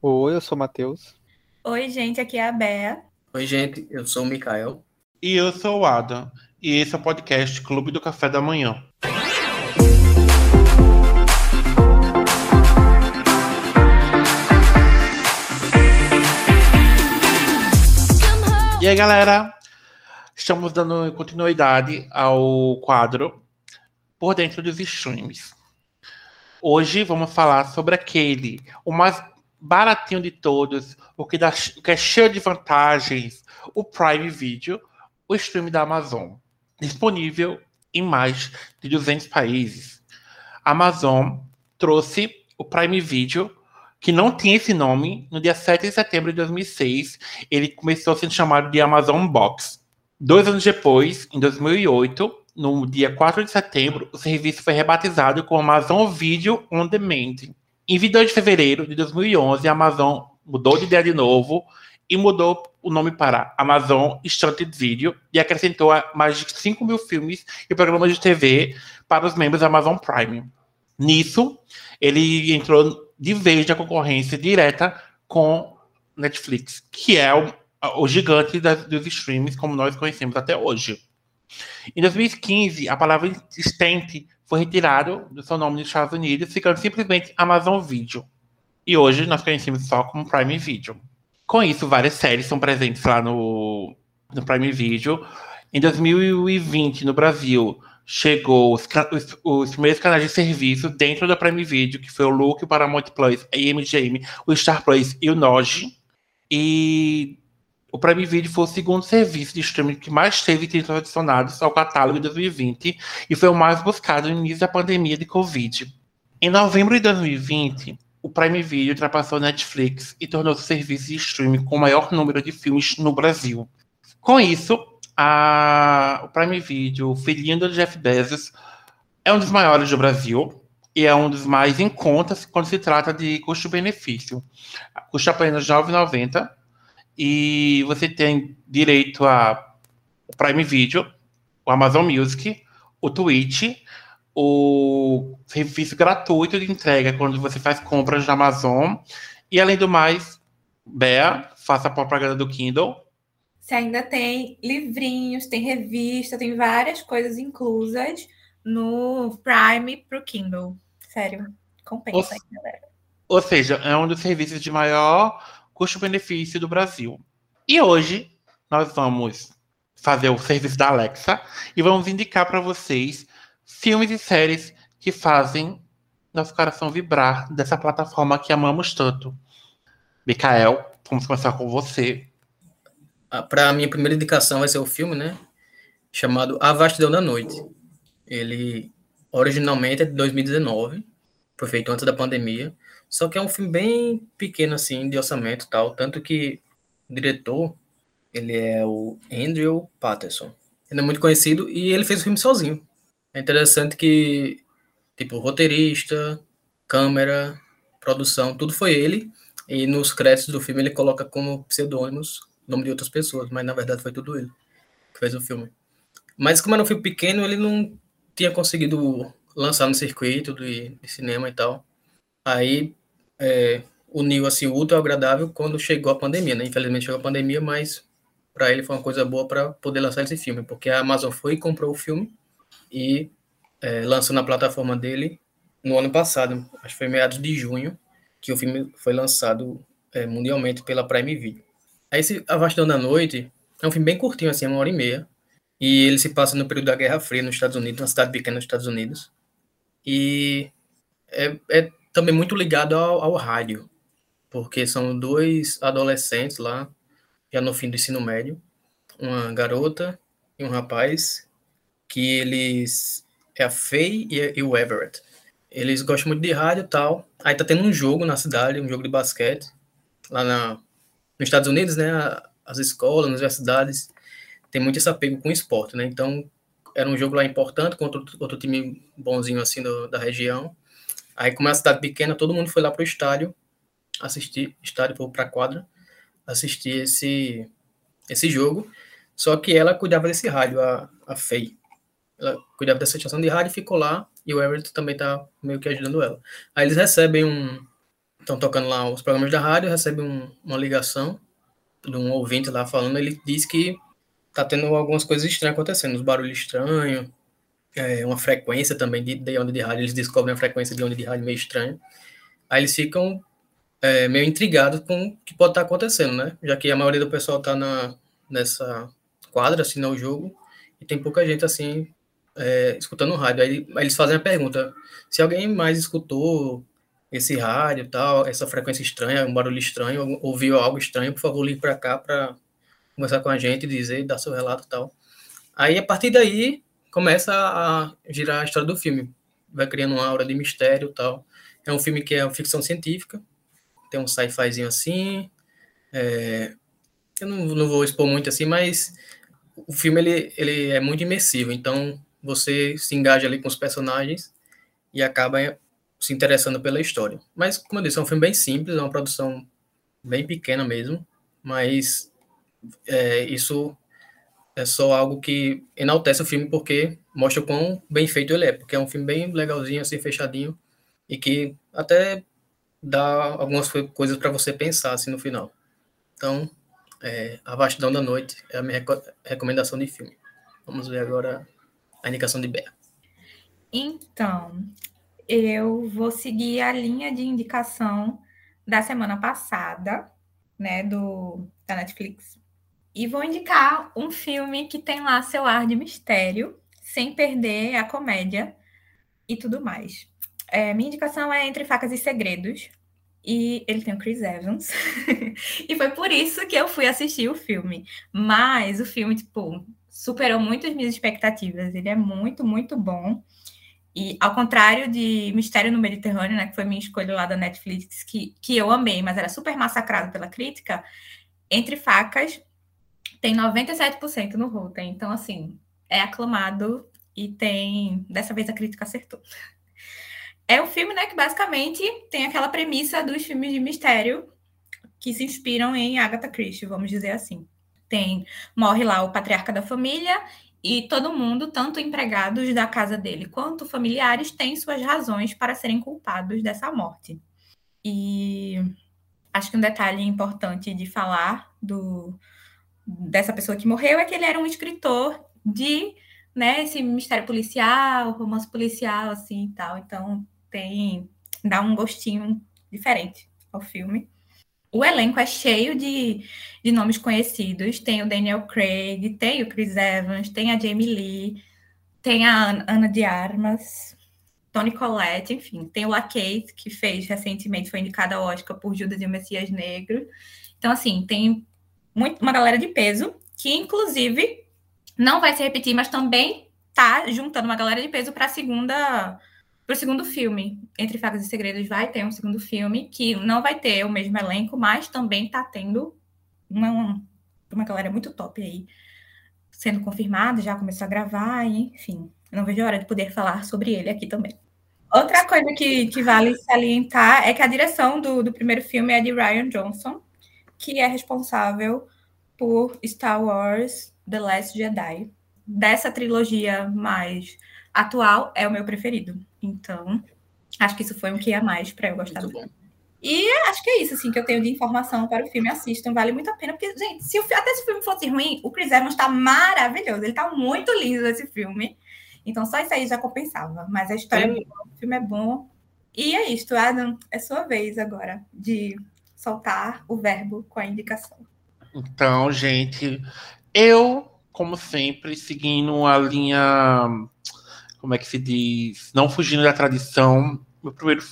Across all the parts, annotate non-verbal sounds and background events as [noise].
Oi, eu sou o Matheus. Oi, gente, aqui é a Bea. Oi, gente, eu sou o Mikael. E eu sou o Adam. E esse é o podcast Clube do Café da Manhã. E aí, galera? Estamos dando continuidade ao quadro Por Dentro dos Streams. Hoje vamos falar sobre aquele, o mais baratinho de todos, o que, dá, o que é cheio de vantagens, o Prime Video, o stream da Amazon, disponível em mais de 200 países. A Amazon trouxe o Prime Video, que não tinha esse nome, no dia 7 de setembro de 2006. Ele começou sendo chamado de Amazon Box. Dois anos depois, em 2008, no dia 4 de setembro, o serviço foi rebatizado como Amazon Video On Demand. Em 22 de fevereiro de 2011, a Amazon mudou de ideia de novo e mudou o nome para Amazon Instant Video e acrescentou mais de 5 mil filmes e programas de TV para os membros da Amazon Prime. Nisso, ele entrou de vez na concorrência direta com Netflix, que é o, o gigante das, dos streams como nós conhecemos até hoje. Em 2015, a palavra instant foi retirada do seu nome nos Estados Unidos, ficando simplesmente Amazon Video. E hoje nós conhecemos só como Prime Video. Com isso, várias séries são presentes lá no, no Prime Video. Em 2020, no Brasil, chegou os, os, os, primeiros canais de serviço dentro da Prime Video, que foi o Look, o Paramount Plus, a MGM, o Star Plus e o Noj. E o Prime Video foi o segundo serviço de streaming que mais teve títulos adicionados ao catálogo de 2020 e foi o mais buscado no início da pandemia de Covid. Em novembro de 2020, o Prime Video ultrapassou a Netflix e tornou-se o serviço de streaming com o maior número de filmes no Brasil. Com isso, a, o Prime Video, filhinho do Jeff Bezos, é um dos maiores do Brasil e é um dos mais em conta quando se trata de custo-benefício. Custa apenas R$ 9,90 e você tem direito a Prime Video, o Amazon Music, o Twitch, o serviço gratuito de entrega quando você faz compras na Amazon. E além do mais, Bea, faça a propaganda do Kindle. Você ainda tem livrinhos, tem revista, tem várias coisas inclusas no Prime para o Kindle. Sério, compensa, ou, galera. Ou seja, é um dos serviços de maior custo-benefício do Brasil. E hoje nós vamos fazer o serviço da Alexa e vamos indicar para vocês filmes e séries que fazem nosso coração vibrar dessa plataforma que amamos tanto. Mikael, vamos começar com você. Ah, Para a minha primeira indicação vai ser o filme, né? Chamado A Vastidão da Noite. Ele originalmente é de 2019, foi feito antes da pandemia. Só que é um filme bem pequeno, assim, de orçamento e tal. Tanto que o diretor, ele é o Andrew Patterson. Ele é muito conhecido e ele fez o filme sozinho. É interessante que, tipo, roteirista, câmera, produção, tudo foi ele. E nos créditos do filme ele coloca como pseudônimos nome de outras pessoas, mas na verdade foi tudo ele que fez o filme. Mas como era um filme pequeno, ele não tinha conseguido lançar no circuito de, de cinema e tal. Aí é, uniu assim o útil ao agradável quando chegou a pandemia, né? Infelizmente chegou a pandemia, mas para ele foi uma coisa boa para poder lançar esse filme, porque a Amazon foi e comprou o filme e é, lançou na plataforma dele no ano passado, acho que foi meados de junho, que o filme foi lançado é, mundialmente pela Prime Video. Aí, esse A Vastidão da Noite é um filme bem curtinho, assim, uma hora e meia, e ele se passa no período da Guerra Fria nos Estados Unidos, uma cidade pequena nos Estados Unidos, e é, é também muito ligado ao, ao rádio, porque são dois adolescentes lá, já no fim do ensino médio, uma garota e um rapaz, que eles é a Faye e, e, o Everett. Eles gostam muito de rádio e tal. Aí tá tendo um jogo na cidade, um jogo de basquete, lá na, nos Estados Unidos, né? As escolas, as universidades tem muito esse apego com o esporte, né? Então era um jogo lá importante contra outro, time bonzinho assim do, da região. Aí, como é uma cidade pequena, todo mundo foi lá pro estádio assistir, estádio para a quadra, assistir esse, esse jogo. Só que ela cuidava desse rádio, a, a Faye ela cuidava dessa estação de rádio, ficou lá, e o Everett também tá meio que ajudando ela. Aí eles recebem um, estão tocando lá os programas da rádio, recebe um, uma ligação de um ouvinte lá falando, ele diz que tá tendo algumas coisas estranhas acontecendo, uns barulhos estranhos, é, uma frequência também de, de onda de rádio, eles descobrem a frequência de onda de rádio meio estranha. Aí eles ficam é, meio intrigados com o que pode estar tá acontecendo, né? Já que a maioria do pessoal tá na, nessa quadra, assim, no jogo, e tem pouca gente, assim, é, escutando o rádio. Aí, aí, eles fazem a pergunta, se alguém mais escutou esse rádio tal, essa frequência estranha, um barulho estranho, ouviu algo estranho, por favor, ligue para cá para conversar com a gente, dizer, dar seu relato tal. Aí, a partir daí, começa a girar a história do filme. Vai criando uma aura de mistério tal. É um filme que é ficção científica, tem um sci-fizinho assim. É, eu não, não vou expor muito assim, mas o filme ele, ele é muito imersivo, então você se engaja ali com os personagens e acaba se interessando pela história. Mas, como eu disse, é um filme bem simples, é uma produção bem pequena mesmo, mas é, isso é só algo que enaltece o filme porque mostra o quão bem feito ele é, porque é um filme bem legalzinho, assim, fechadinho, e que até dá algumas coisas para você pensar, assim, no final. Então, é, A Vastidão da Noite é a minha recomendação de filme. Vamos ver agora a indicação de Bea. Então, eu vou seguir a linha de indicação da semana passada, né, do da Netflix. E vou indicar um filme que tem lá seu ar de mistério, sem perder a comédia e tudo mais. É, minha indicação é Entre Facas e Segredos. E ele tem o Chris Evans. [laughs] e foi por isso que eu fui assistir o filme. Mas o filme, tipo, superou muito as minhas expectativas. Ele é muito, muito bom. E ao contrário de Mistério no Mediterrâneo, né, que foi minha escolha lá da Netflix, que, que eu amei, mas era super massacrado pela crítica, Entre Facas tem 97% no Rotten. Então, assim, é aclamado e tem. Dessa vez a crítica acertou. É um filme, né, que basicamente tem aquela premissa dos filmes de mistério que se inspiram em Agatha Christie, vamos dizer assim. Tem morre lá o patriarca da família e todo mundo, tanto empregados da casa dele quanto familiares, têm suas razões para serem culpados dessa morte. E acho que um detalhe importante de falar do dessa pessoa que morreu é que ele era um escritor de, né, esse mistério policial, romance policial assim e tal. Então tem dá um gostinho diferente ao filme. O elenco é cheio de, de nomes conhecidos. Tem o Daniel Craig, tem o Chris Evans, tem a Jamie Lee, tem a Ana de Armas, Tony Collette, enfim. Tem o Kate, que fez recentemente, foi indicada ao Oscar por Judas e o Messias Negro. Então, assim, tem muito, uma galera de peso, que inclusive não vai se repetir, mas também tá juntando uma galera de peso para a segunda para o segundo filme, Entre Facas e Segredos, vai ter um segundo filme que não vai ter o mesmo elenco, mas também está tendo uma, uma galera muito top aí sendo confirmada, já começou a gravar, enfim. Não vejo a hora de poder falar sobre ele aqui também. Outra coisa que, que vale salientar é que a direção do, do primeiro filme é de Ryan Johnson, que é responsável por Star Wars The Last Jedi. Dessa trilogia mais atual, é o meu preferido. Então, acho que isso foi um que a mais para eu gostar muito do E acho que é isso, assim, que eu tenho de informação para o filme. Assistam, vale muito a pena. Porque, gente, se o, até se o filme fosse ruim, o Chris Evans está maravilhoso. Ele está muito lindo esse filme. Então, só isso aí já compensava. Mas a história é boa, o filme é bom. E é isso, Adam. É sua vez agora de soltar o verbo com a indicação. Então, gente, eu, como sempre, seguindo a linha como é que se diz, não fugindo da tradição. Meu primeiro,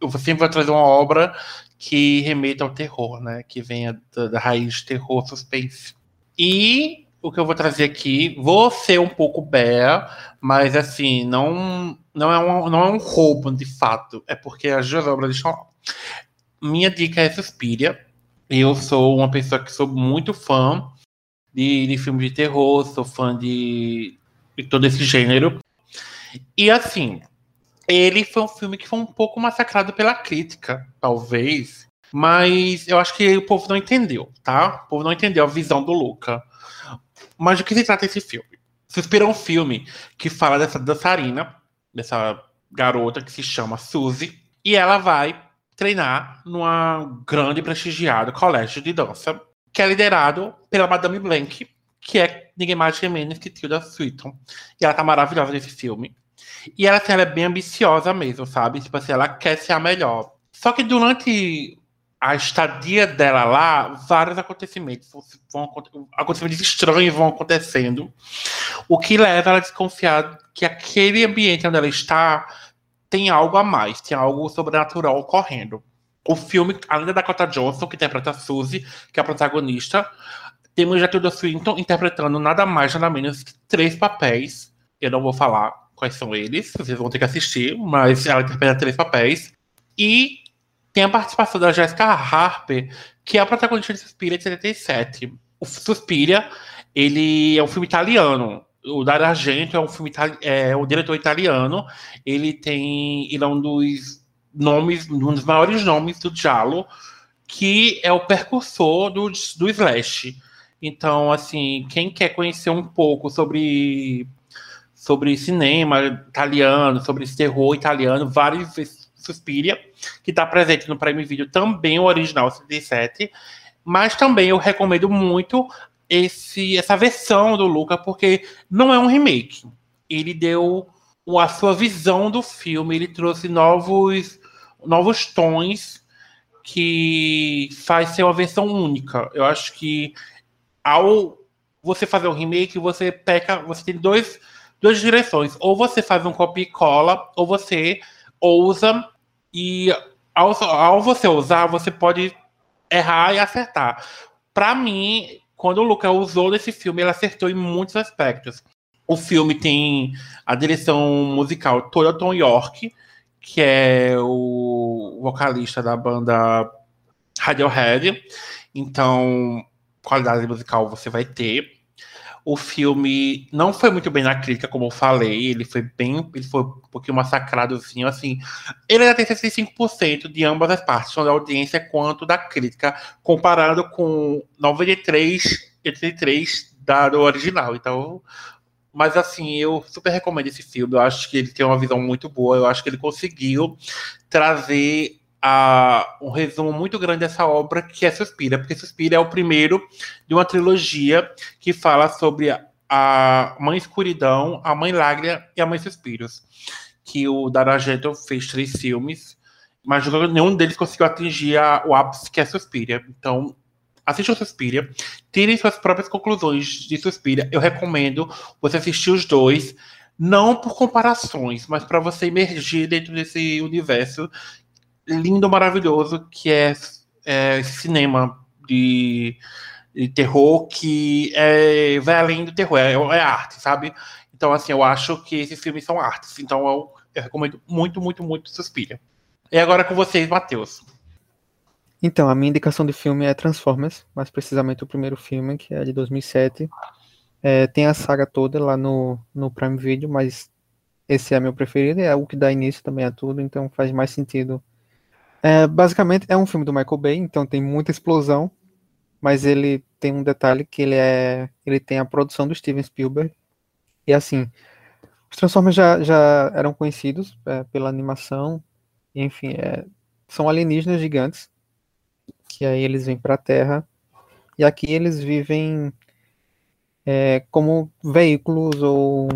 eu sempre vou trazer uma obra que remeta ao terror, né? Que venha da, da raiz terror, suspense. E o que eu vou trazer aqui, vou ser um pouco bear, mas assim, não, não, é um, não é um roubo de fato, é porque as duas obras estão. Minha dica é Suspiria. Eu sou uma pessoa que sou muito fã de, de filmes de terror, sou fã de, de todo esse gênero. E assim, ele foi um filme que foi um pouco massacrado pela crítica, talvez. Mas eu acho que o povo não entendeu, tá? O povo não entendeu a visão do Luca. Mas do que se trata esse filme? Suspira é um filme que fala dessa dançarina, dessa garota que se chama Suzy, e ela vai treinar numa grande prestigiado colégio de dança, que é liderado pela Madame Blank, que é ninguém mais que menos que Tilda Swinton. E ela tá maravilhosa nesse filme. E ela, assim, ela é bem ambiciosa mesmo, sabe? Tipo assim, ela quer ser a melhor. Só que durante a estadia dela lá, vários acontecimentos vão, acontecimentos estranhos vão acontecendo, o que leva ela a desconfiar que aquele ambiente onde ela está tem algo a mais, tem algo sobrenatural ocorrendo. O filme, além da Dakota Johnson, que interpreta a Suzy, que é a protagonista, temos Tilda Swinton interpretando nada mais, nada menos que três papéis. Eu não vou falar quais são eles, vocês vão ter que assistir, mas ela interpreta três papéis. E tem a participação da Jessica Harper, que é a protagonista de Suspiria de 77. O Suspiria, ele é um filme italiano. O Dario Argento é um filme é diretor italiano. Ele tem, ele é um dos nomes, um dos maiores nomes do giallo, que é o percursor do, do slash. Então, assim, quem quer conhecer um pouco sobre sobre cinema italiano, sobre esse terror italiano, vários Suspiria, que está presente no Prime Video, também o original 77. Mas também eu recomendo muito esse, essa versão do Luca, porque não é um remake. Ele deu a sua visão do filme, ele trouxe novos, novos tons que faz ser uma versão única. Eu acho que ao você fazer um remake, você peca, você tem dois, duas direções. Ou você faz um copy e cola, ou você ousa e ao, ao você usar, você pode errar e acertar. Para mim, quando o Luca usou nesse filme, ele acertou em muitos aspectos. O filme tem a direção musical toda Tom York, que é o vocalista da banda Radiohead. Então, qualidade musical você vai ter. O filme não foi muito bem na crítica, como eu falei. Ele foi bem. Ele foi um pouquinho massacradozinho, assim. Ele ainda tem 65% de ambas as partes, tanto da audiência quanto da crítica, comparado com 93, 83 da, do original. Então. Mas assim, eu super recomendo esse filme. Eu acho que ele tem uma visão muito boa. Eu acho que ele conseguiu trazer a, um resumo muito grande dessa obra que é Suspira, porque Suspira é o primeiro de uma trilogia que fala sobre a, a Mãe Escuridão, a Mãe Lágrima e a Mãe Suspiros, que o Dario Argento fez três filmes, mas nenhum deles conseguiu atingir a, o ápice que é Suspira. Então, assistam Suspira, tirem suas próprias conclusões de Suspira. Eu recomendo você assistir os dois, não por comparações, mas para você emergir dentro desse universo lindo, maravilhoso, que é, é cinema de, de, terror que é, vai além do terror, é, é, arte, sabe? Então, assim, eu acho que esses filmes são artes. Então, eu, eu recomendo muito, muito, muito Suspira. E agora com vocês, Matheus. Então, a minha indicação de filme é Transformers, mais precisamente o primeiro filme, que é de 2007. É, tem a saga toda lá no, no Prime Video, mas esse é meu preferido, é o que dá início também a tudo, então faz mais sentido é, basicamente é um filme do Michael Bay, então tem muita explosão, mas ele tem um detalhe que ele é, ele tem a produção do Steven Spielberg. E assim, os Transformers já, já eram conhecidos é, pela animação, enfim, é, são alienígenas gigantes que aí eles vêm para a Terra e aqui eles vivem é, como veículos ou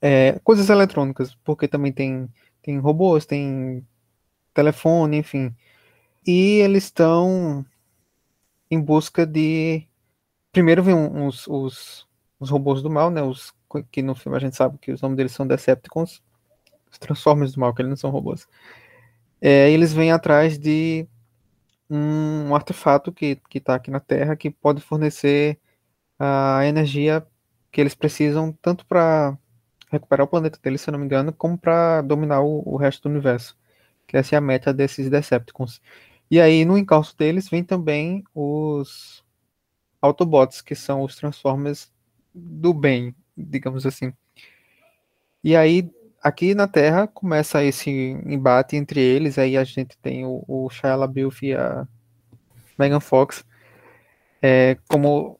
é, coisas eletrônicas, porque também tem tem robôs, tem telefone, enfim. E eles estão em busca de. Primeiro vem uns, os, os robôs do mal, né? Os que no filme a gente sabe que os nomes deles são Decepticons, os Transformers do mal, que eles não são robôs. É, eles vêm atrás de um, um artefato que está aqui na Terra que pode fornecer a energia que eles precisam tanto para recuperar o planeta deles, se eu não me engano, como para dominar o, o resto do universo que essa é a meta desses Decepticons. E aí, no encalço deles, vem também os Autobots, que são os Transformers do bem, digamos assim. E aí, aqui na Terra, começa esse embate entre eles, aí a gente tem o, o Shia LaBeouf e a Megan Fox é, como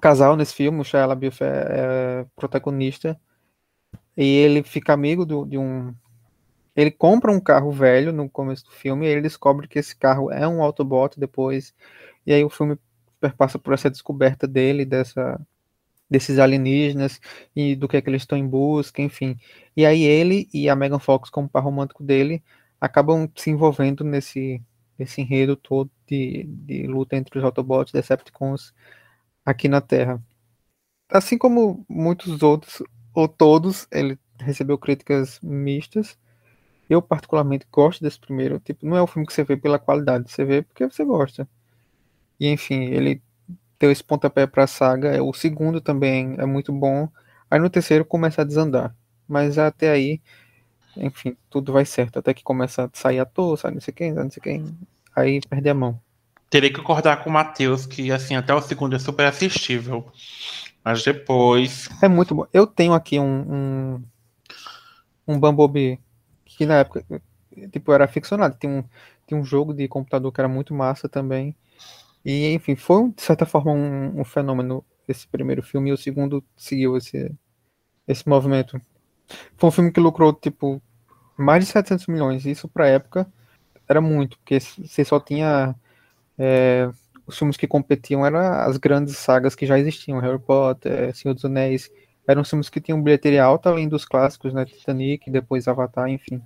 casal nesse filme, o Shia LaBeouf é, é protagonista, e ele fica amigo do, de um ele compra um carro velho no começo do filme, e ele descobre que esse carro é um Autobot depois, e aí o filme perpassa por essa descoberta dele, dessa desses alienígenas e do que é que eles estão em busca, enfim. E aí ele e a Megan Fox como par romântico dele acabam se envolvendo nesse, nesse enredo todo de, de luta entre os Autobots e Decepticons aqui na Terra. Assim como muitos outros, ou todos, ele recebeu críticas mistas. Eu particularmente gosto desse primeiro, tipo, não é o filme que você vê pela qualidade, você vê porque você gosta. E enfim, ele deu esse pontapé para a saga. O segundo também é muito bom. Aí no terceiro começa a desandar. Mas até aí, enfim, tudo vai certo. Até que começa a sair toa, sai não sei quem, não sei quem. Aí perde a mão. Teria que concordar com o Matheus que, assim, até o segundo é super assistível. Mas depois. É muito bom. Eu tenho aqui um. Um, um Bumblebee que na época, tipo, era ficcionado. Tem um, tem um jogo de computador que era muito massa também. E, enfim, foi, de certa forma, um, um fenômeno esse primeiro filme, e o segundo seguiu esse, esse movimento. Foi um filme que lucrou, tipo, mais de 700 milhões. Isso, pra época, era muito, porque você só tinha. É, os filmes que competiam eram as grandes sagas que já existiam, Harry Potter, Senhor dos Anéis. Eram filmes que tinham bilheteria alta, além dos clássicos, né? Titanic, depois Avatar, enfim.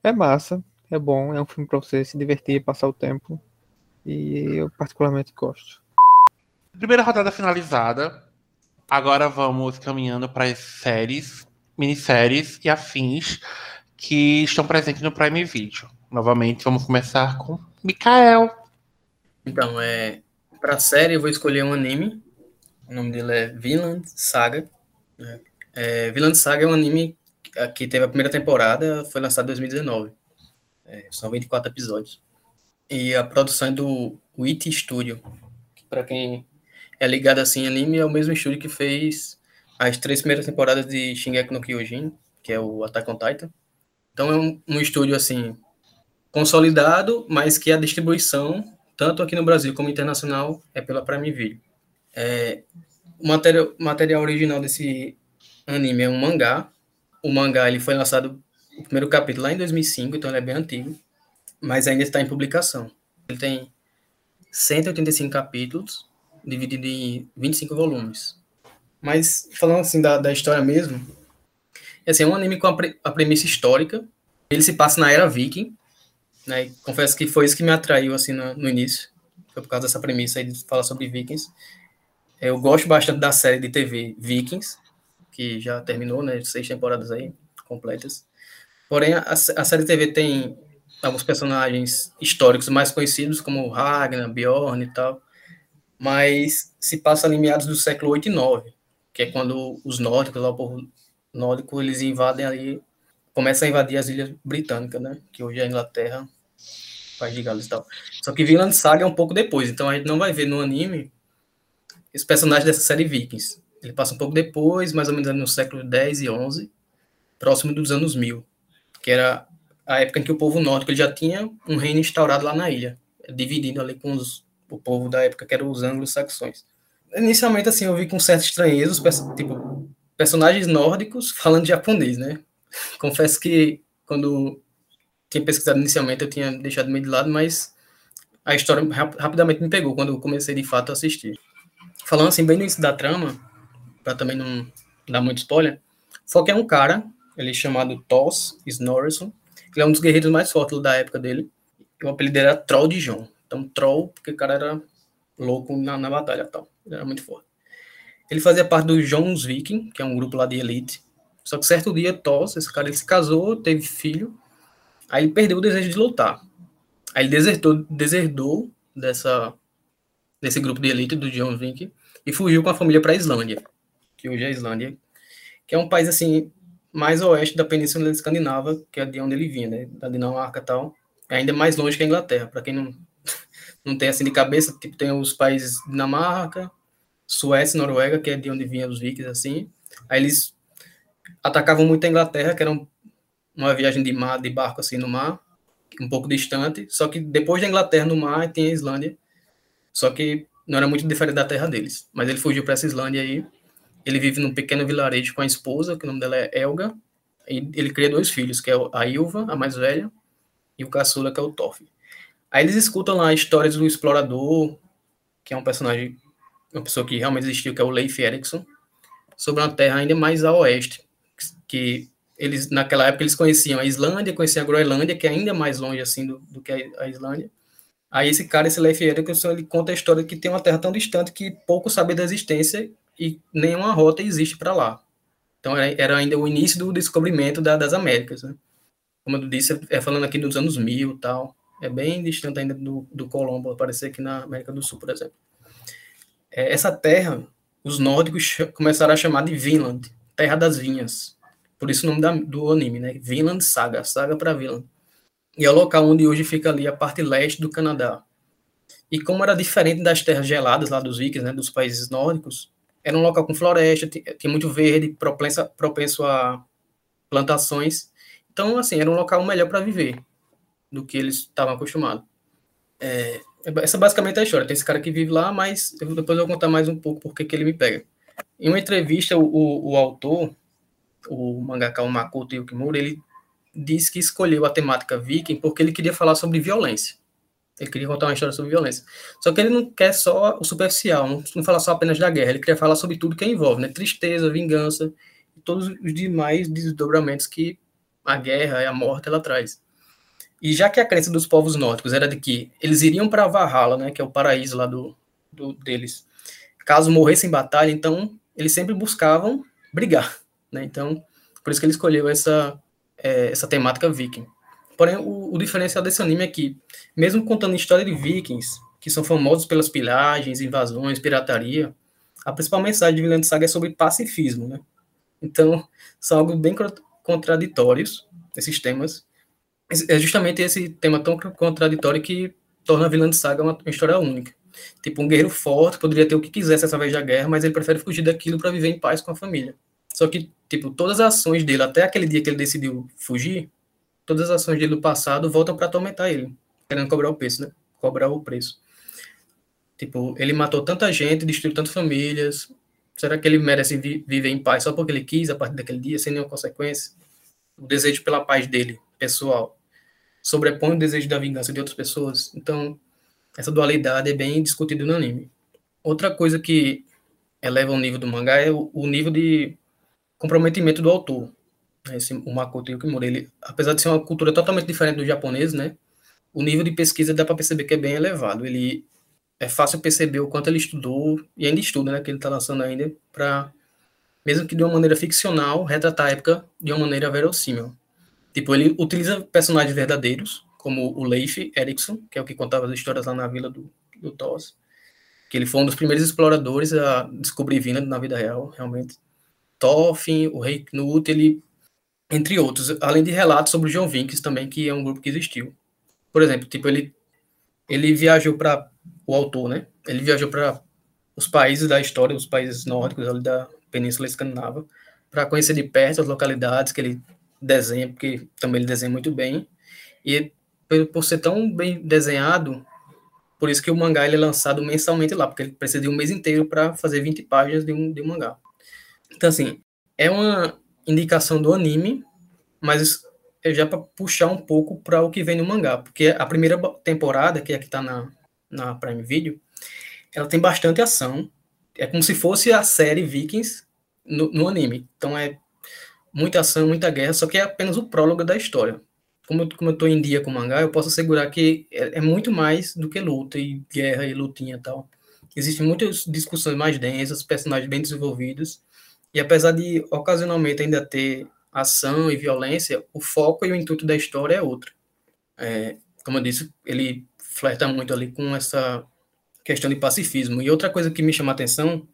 É massa, é bom, é um filme pra você se divertir, passar o tempo e eu particularmente gosto. Primeira rodada finalizada. Agora vamos caminhando para as séries, minisséries e afins que estão presentes no Prime Video. Novamente, vamos começar com Mikael. Então, é para série eu vou escolher um anime. O nome dele é Vinland Saga. É, é, Saga é um anime que teve a primeira temporada, foi lançado em 2019. É, são 24 episódios. E a produção é do Wit Studio, que para quem é ligado assim anime, é o mesmo estúdio que fez as três primeiras temporadas de Shingeki no Kyojin, que é o Attack on Titan. Então é um, um estúdio assim consolidado, mas que a distribuição, tanto aqui no Brasil como internacional, é pela Prime Video. É, o material, material original desse anime é um mangá. O mangá ele foi lançado o primeiro capítulo lá em 2005, então ele é bem antigo mas ainda está em publicação. Ele tem 185 capítulos, dividido em 25 volumes. Mas, falando assim da, da história mesmo, assim, é um anime com a, pre, a premissa histórica. Ele se passa na era viking, né? Confesso que foi isso que me atraiu assim no, no início. Foi por causa dessa premissa aí de falar sobre vikings. Eu gosto bastante da série de TV Vikings, que já terminou, né? Seis temporadas aí completas. Porém, a, a série TV tem alguns personagens históricos mais conhecidos, como Ragnar, Bjorn e tal, mas se passa ali meados do século 8 e 9, que é quando os nórdicos, lá, o povo nórdico, eles invadem ali, começam a invadir as ilhas britânicas, né, que hoje é a Inglaterra, País de Gales e tal. Só que Vinland Saga é um pouco depois, então a gente não vai ver no anime os personagens dessa série Vikings. Ele passa um pouco depois, mais ou menos no século 10 e 11, próximo dos anos 1000, que era a época em que o povo nórdico já tinha um reino instaurado lá na ilha, dividido ali com os, o povo da época que eram os anglo-saxões. Inicialmente, assim, eu vi com certa estranheza, os, tipo, personagens nórdicos falando japonês, né? [laughs] Confesso que quando tinha pesquisado inicialmente eu tinha deixado meio de lado, mas a história rapidamente me pegou quando eu comecei de fato a assistir. Falando assim, bem no início da trama, para também não dar muito spoiler, que é um cara, ele é chamado Thos Snorreson, ele é um dos guerreiros mais fortes da época dele. O apelido era Troll de John. Então, Troll, porque o cara era louco na, na batalha tal. Ele era muito forte. Ele fazia parte do Jones Viking, que é um grupo lá de elite. Só que certo dia, Toss, esse cara, ele se casou, teve filho. Aí ele perdeu o desejo de lutar. Aí ele desertou, desertou dessa, desse grupo de elite do John Viking e fugiu com a família para a Islândia, que hoje é a Islândia, que é um país assim mais oeste da Península Escandinava, que é de onde ele vinha, né? Da Dinamarca e tal. É ainda mais longe que a Inglaterra. Para quem não, [laughs] não tem assim de cabeça, tipo, tem os países Dinamarca, Suécia, Noruega, que é de onde vinham os vikings, assim. Aí eles atacavam muito a Inglaterra, que era uma viagem de mar, de barco assim no mar, um pouco distante. Só que depois da Inglaterra no mar tem a Islândia. Só que não era muito diferente da terra deles. Mas ele fugiu para essa Islândia aí ele vive num pequeno vilarejo com a esposa, que o nome dela é Elga, E ele cria dois filhos, que é a Ilva, a mais velha, e o caçula, que é o Toff. Aí eles escutam lá histórias do explorador, que é um personagem, uma pessoa que realmente existiu, que é o Leif Erikson, sobre uma terra ainda mais a oeste, que eles naquela época eles conheciam a Islândia, conheciam a Groenlândia, que é ainda mais longe assim do, do que a Islândia. Aí esse cara, esse Leif Erikson, ele conta a história de que tem uma terra tão distante que pouco sabe da existência e nenhuma rota existe para lá. Então era, ainda o início do descobrimento da, das Américas, né? Como eu disse, é falando aqui dos anos mil tal. É bem distante ainda do, do Colombo aparecer aqui na América do Sul, por exemplo. É, essa terra, os nórdicos começaram a chamar de Vinland, Terra das Vinhas. Por isso o nome da, do anime, né? Vinland Saga, Saga para Vinland. E é o local onde hoje fica ali a parte leste do Canadá. E como era diferente das terras geladas lá dos vikings, né, dos países nórdicos, era um local com floresta, tinha muito verde, propenso, propenso a plantações. Então, assim, era um local melhor para viver do que eles estavam acostumados. É, essa basicamente é a história. Tem esse cara que vive lá, mas depois eu vou contar mais um pouco porque que ele me pega. Em uma entrevista, o, o, o autor, o mangaka Makoto Yukimura, ele disse que escolheu a temática viking porque ele queria falar sobre violência. Ele queria contar uma história sobre violência. Só que ele não quer só o superficial, não, não fala só apenas da guerra, ele queria falar sobre tudo que envolve, né? Tristeza, vingança e todos os demais desdobramentos que a guerra e a morte ela traz. E já que a crença dos povos nórdicos era de que eles iriam para Valhalla, né, que é o paraíso lá do, do deles, caso morressem em batalha, então eles sempre buscavam brigar, né? Então, por isso que ele escolheu essa é, essa temática viking. Porém, o, o, diferencial desse anime é que, mesmo contando história de vikings, que são famosos pelas pilagens, invasões, pirataria, a principal mensagem de Vinland Saga é sobre pacifismo, né? Então, são algo bem contraditórios, esses temas. É justamente esse tema tão contraditório que torna a Vinland Saga uma história única. Tipo, um guerreiro forte poderia ter o que quisesse essa vez da guerra, mas ele prefere fugir daquilo para viver em paz com a família. Só que, tipo, todas as ações dele, até aquele dia que ele decidiu fugir, todas as ações dele do passado voltam para atormentar ele, querendo cobrar o preço, né? Cobrar o preço. Tipo, ele matou tanta gente, destruiu tantas famílias. Será que ele merece vi viver em paz só porque ele quis a partir daquele dia, sem nenhuma consequência? O desejo pela paz dele, pessoal, sobrepõe o desejo da vingança de outras pessoas. Então, essa dualidade é bem discutida no anime. Outra coisa que eleva o nível do mangá é o, o nível de comprometimento do autor. Esse, o Makoto Yukimura, ele, apesar de ser uma cultura totalmente diferente do japonês, né, o nível de pesquisa dá para perceber que é bem elevado. Ele é fácil perceber o quanto ele estudou e ainda estuda, né, que ele está lançando ainda para mesmo que de uma maneira ficcional, retratar a época de uma maneira verossímil. Tipo, ele utiliza personagens verdadeiros, como o Leif Erikson, que é o que contava as histórias lá na vila do, do Thos, que ele foi um dos primeiros exploradores a descobrir Vinland na vida real, realmente. Toffin, o Rei Knut, ele, entre outros, além de relatos sobre o John Vinks também, que é um grupo que existiu. Por exemplo, tipo, ele, ele viajou para o autor, né? Ele viajou para os países da história, os países nórdicos ali da Península Escandinava, para conhecer de perto as localidades que ele desenha, porque também ele desenha muito bem. E por ser tão bem desenhado, por isso que o mangá ele é lançado mensalmente lá, porque ele precisa de um mês inteiro para fazer 20 páginas de um, de um mangá. Então, assim, é uma indicação do anime, mas é já para puxar um pouco para o que vem no mangá, porque a primeira temporada, que é que está na, na Prime Video, ela tem bastante ação. É como se fosse a série Vikings no, no anime. Então é muita ação, muita guerra, só que é apenas o prólogo da história. Como, como eu estou em dia com o mangá, eu posso assegurar que é, é, muito mais do que luta e guerra e lutinha e tal. Existem muitas discussões mais densas, personagens bem desenvolvidos, e apesar de ocasionalmente ainda ter ação e violência, o foco e o intuito da história é outro. É, como eu disse, ele flerta muito ali com essa questão de pacifismo. E outra coisa que me chama a atenção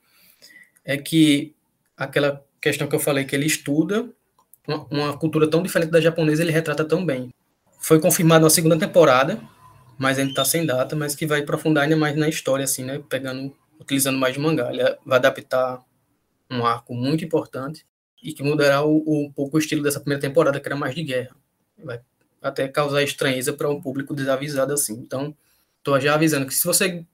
é que aquela questão que eu falei que ele estuda uma, cultura tão diferente da japonesa, ele retrata tão bem. Foi confirmado na segunda temporada, mas ainda está sem data, mas que vai aprofundar ainda mais na história, assim, né? Pegando, utilizando mais de mangá. Ele vai adaptar um arco muito importante e que mudará o, o, um pouco o estilo dessa primeira temporada, que era mais de guerra. Vai até causar estranheza para um público desavisado assim. Então, estou já avisando que se você,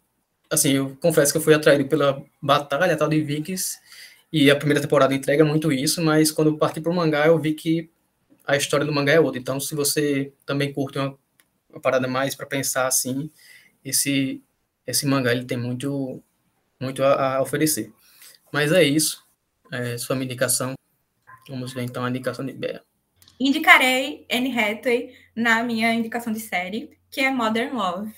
assim, eu confesso que eu fui atraído pela batalha tal de Vikings e a primeira temporada entrega muito isso, mas quando eu parti para o mangá eu vi que a história do mangá é outra. Então, se você também curte uma, uma parada mais para pensar assim, esse esse mangá ele tem muito muito a, a oferecer. Mas é isso. É, sua indicação. Vamos ver então a indicação de Bea. Indicarei Anne Hathaway na minha indicação de série, que é Modern Love.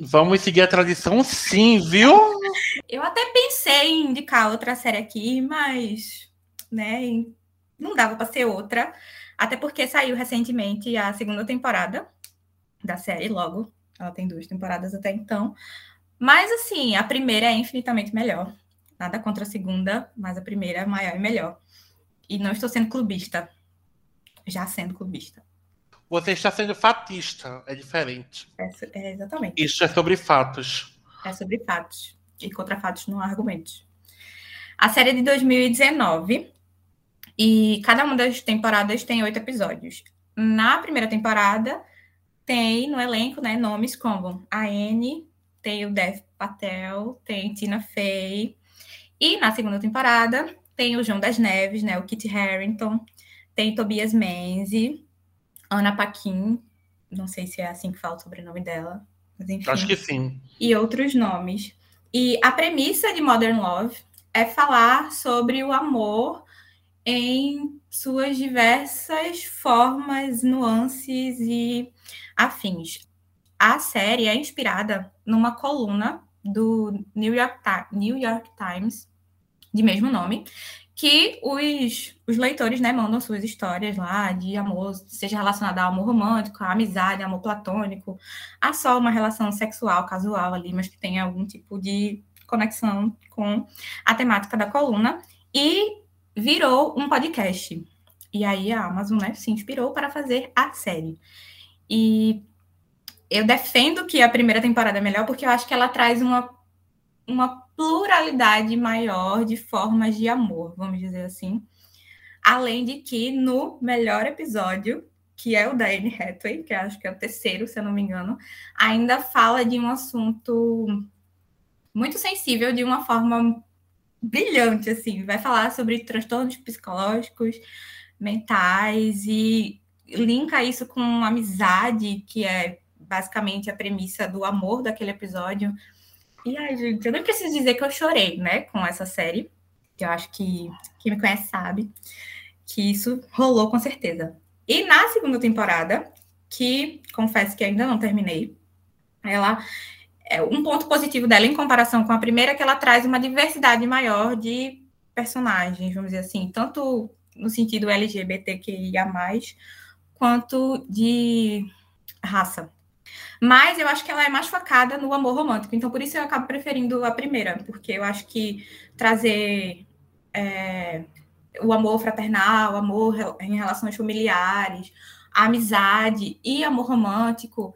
Vamos seguir a tradição, sim, viu? [laughs] Eu até pensei em indicar outra série aqui, mas né, não dava para ser outra. Até porque saiu recentemente a segunda temporada da série, logo. Ela tem duas temporadas até então. Mas, assim, a primeira é infinitamente melhor. Nada contra a segunda, mas a primeira é maior e melhor. E não estou sendo clubista. Já sendo clubista. Você está sendo fatista, é diferente. É, é, exatamente. Isso é sobre fatos. É sobre fatos. E contra fatos não há argumentos. A série é de 2019 e cada uma das temporadas tem oito episódios. Na primeira temporada, tem no elenco né, nomes como a Anne, tem o Dev Patel, tem Tina Fey. E na segunda temporada, tem o João das Neves, né, o Kit Harington, tem Tobias Menzi, Ana Paquin, não sei se é assim que fala o sobrenome dela, mas enfim. Acho que sim. E outros nomes. E a premissa de Modern Love é falar sobre o amor em suas diversas formas, nuances e afins. A série é inspirada numa coluna do New York, New York Times, de mesmo nome, que os, os leitores né, mandam suas histórias lá de amor, seja relacionada ao amor romântico, à amizade, amor platônico, a só uma relação sexual, casual ali, mas que tenha algum tipo de conexão com a temática da coluna. E virou um podcast. E aí a Amazon né, se inspirou para fazer a série. E eu defendo que a primeira temporada é melhor porque eu acho que ela traz uma, uma pluralidade maior de formas de amor, vamos dizer assim. Além de que no melhor episódio, que é o da Anne Hathaway, que acho que é o terceiro, se eu não me engano, ainda fala de um assunto muito sensível de uma forma brilhante, assim. Vai falar sobre transtornos psicológicos, mentais e linka isso com amizade, que é basicamente a premissa do amor daquele episódio. E ai, gente, eu nem preciso dizer que eu chorei, né, com essa série. Que eu acho que quem me conhece sabe que isso rolou com certeza. E na segunda temporada, que confesso que ainda não terminei, ela é, um ponto positivo dela em comparação com a primeira é que ela traz uma diversidade maior de personagens, vamos dizer assim, tanto no sentido LGBTQIA+, quanto de raça. Mas eu acho que ela é mais focada no amor romântico, então por isso eu acabo preferindo a primeira, porque eu acho que trazer é, o amor fraternal, amor em relações familiares, amizade e amor romântico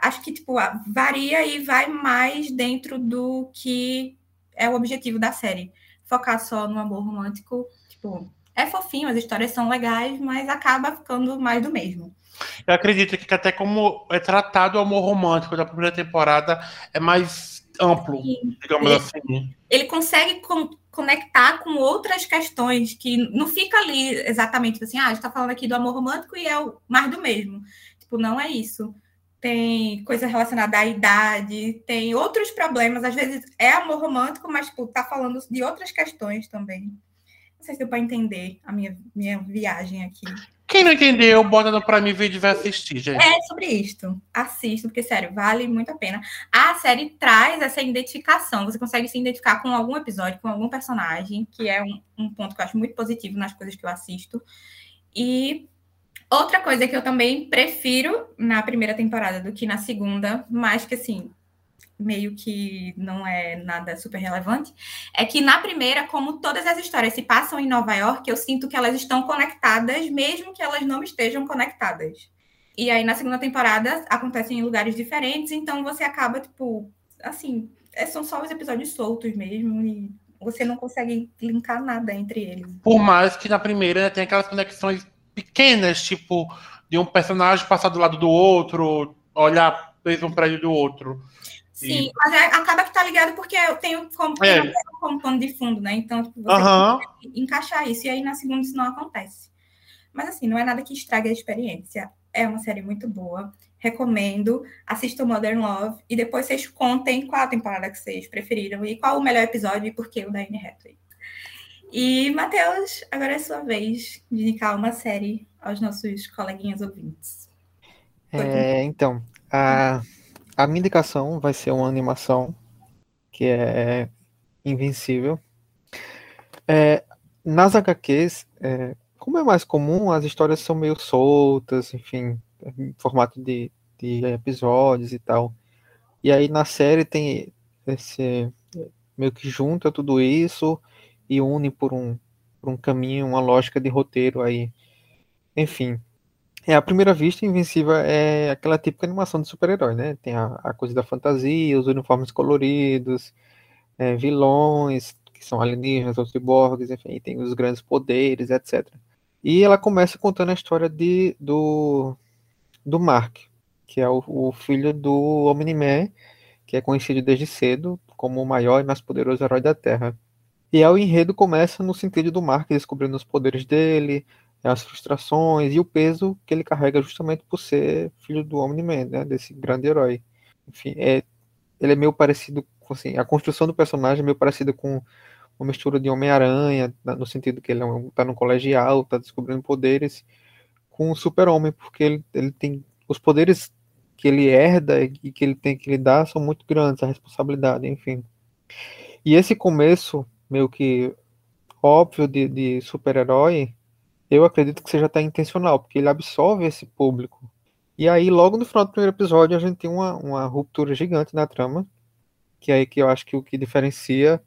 acho que tipo varia e vai mais dentro do que é o objetivo da série. Focar só no amor romântico, tipo, é fofinho, as histórias são legais, mas acaba ficando mais do mesmo. Eu acredito que até como é tratado o amor romântico da primeira temporada é mais amplo, Sim. digamos ele, assim. Ele consegue com, conectar com outras questões que não fica ali exatamente assim, ah, a gente está falando aqui do amor romântico e é o mais do mesmo. Tipo, não é isso tem coisa relacionada à idade, tem outros problemas. Às vezes é amor romântico, mas tipo, tá falando de outras questões também. Não sei se deu para entender a minha, minha viagem aqui. Quem não entendeu, bota no Prime Video e vai assistir, gente. É sobre isto. Assisto, porque, sério, vale muito a pena. A série traz essa identificação. Você consegue se identificar com algum episódio, com algum personagem, que é um, um ponto que eu acho muito positivo nas coisas que eu assisto. E Outra coisa que eu também prefiro na primeira temporada do que na segunda, mas que assim, meio que não é nada super relevante, é que na primeira, como todas as histórias se passam em Nova York, eu sinto que elas estão conectadas, mesmo que elas não estejam conectadas. E aí na segunda temporada acontecem em lugares diferentes, então você acaba, tipo, assim, é, são só os episódios soltos mesmo, e você não consegue linkar nada entre eles. Por mais que na primeira tenha aquelas conexões pequenas, tipo, de um personagem passar do lado do outro, olhar desde um prédio do outro. Sim, e... mas é, acaba que tá ligado porque eu tenho como, é. como pano de fundo, né? Então, tipo, você uhum. encaixar isso. E aí na segunda isso não acontece. Mas assim, não é nada que estrague a experiência. É uma série muito boa. Recomendo. Assistam Modern Love e depois vocês contem qual a temporada que vocês preferiram e qual o melhor episódio e por que o da Anne Hathaway. E, Matheus, agora é sua vez de indicar uma série aos nossos coleguinhas ouvintes. É, então, a, a minha indicação vai ser uma animação que é Invencível. É, nas HQs, é, como é mais comum, as histórias são meio soltas, enfim, em formato de, de episódios e tal. E aí na série tem esse meio que junta tudo isso e une por um, por um caminho, uma lógica de roteiro aí. Enfim. É, a primeira vista, Invencível é aquela típica animação de super-herói, né? Tem a, a, coisa da fantasia, os uniformes coloridos, é, vilões, que são alienígenas ou ciborgues, enfim, tem os grandes poderes, etc. E ela começa contando a história de, do, do Mark, que é o, o filho do Omni-Man, que é conhecido desde cedo como o maior e mais poderoso herói da Terra. E aí o enredo começa no sentido do Mark descobrindo os poderes dele, as frustrações e o peso que ele carrega justamente por ser filho do Omni-Man, né, desse grande herói. Enfim, é, ele é meio parecido, assim, a construção do personagem é meio parecida com uma mistura de Homem-Aranha, no sentido que ele está é no colegial, está descobrindo poderes, com o Super-Homem, porque ele, ele tem os poderes que ele herda e que ele tem que lidar são muito grandes, a responsabilidade, enfim. E esse começo meio que óbvio de, de super-herói, eu acredito que seja até intencional, porque ele absorve esse público. E aí, logo no final do primeiro episódio, a gente tem uma, uma ruptura gigante na trama, que é aí que eu acho que o que diferencia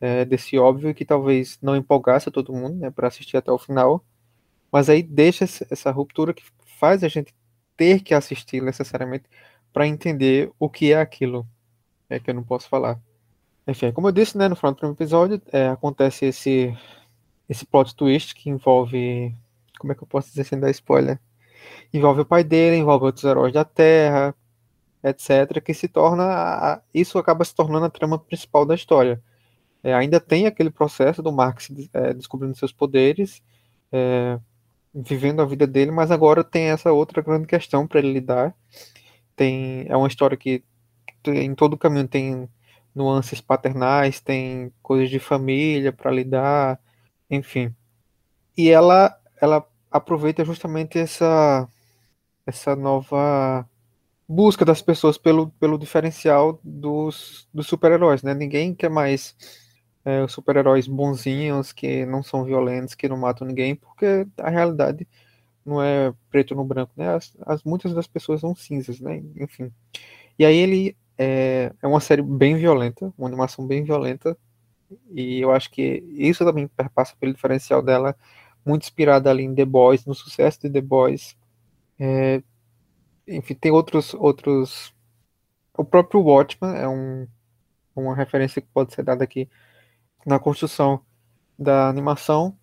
é, desse óbvio que talvez não empolgasse todo mundo, né, para assistir até o final, mas aí deixa essa ruptura que faz a gente ter que assistir necessariamente para entender o que é aquilo, é que eu não posso falar. Enfim, como eu disse, né, no final do primeiro episódio, é, acontece esse, esse plot twist que envolve. Como é que eu posso dizer sem dar spoiler? Envolve o pai dele, envolve outros heróis da Terra, etc. Que se torna. Isso acaba se tornando a trama principal da história. É, ainda tem aquele processo do Marx é, descobrindo seus poderes, é, vivendo a vida dele, mas agora tem essa outra grande questão para ele lidar. Tem, é uma história que em todo o caminho tem nuances paternais, tem coisas de família para lidar, enfim. E ela ela aproveita justamente essa essa nova busca das pessoas pelo, pelo diferencial dos, dos super-heróis, né? Ninguém quer mais é, super-heróis bonzinhos, que não são violentos, que não matam ninguém, porque a realidade não é preto no branco, né? As, as muitas das pessoas são cinzas, né? Enfim. E aí ele é, é uma série bem violenta, uma animação bem violenta, e eu acho que isso também perpassa pelo diferencial dela, muito inspirada ali em The Boys, no sucesso de The Boys. É, enfim, tem outros, outros. O próprio Watchman é um, uma referência que pode ser dada aqui na construção da animação.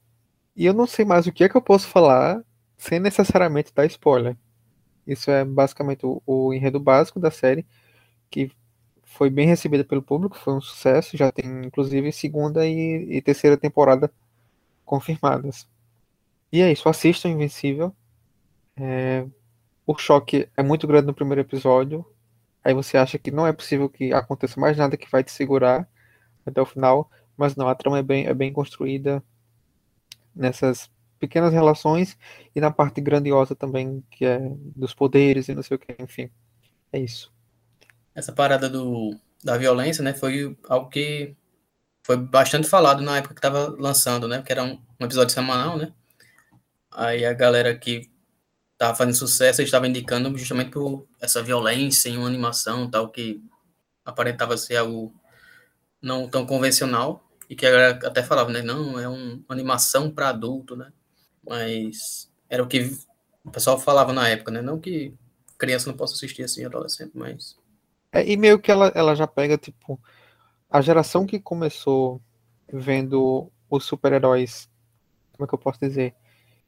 E eu não sei mais o que é que eu posso falar sem necessariamente dar spoiler. Isso é basicamente o, o enredo básico da série que foi bem recebida pelo público, foi um sucesso, já tem inclusive segunda e, e terceira temporada confirmadas. E é isso, assistam Invencível. É, o choque é muito grande no primeiro episódio. Aí você acha que não é possível que aconteça mais nada que vai te segurar até o final. Mas não, a trama é bem, é bem construída nessas pequenas relações e na parte grandiosa também, que é dos poderes e não sei o que, enfim. É isso essa parada do, da violência, né, foi algo que foi bastante falado na época que estava lançando, né, porque era um, um, episódio semanal, né, aí a galera que estava fazendo sucesso estava indicando justamente por essa violência em uma animação tal que aparentava ser algo não tão convencional e que a galera até falava, né, não, é um, uma animação para adulto, né, mas era o que o pessoal falava na época, né, não que criança não possa assistir assim adolescente, mas é, e meio que ela, ela já pega, tipo, a geração que começou vendo os super-heróis, como é que eu posso dizer?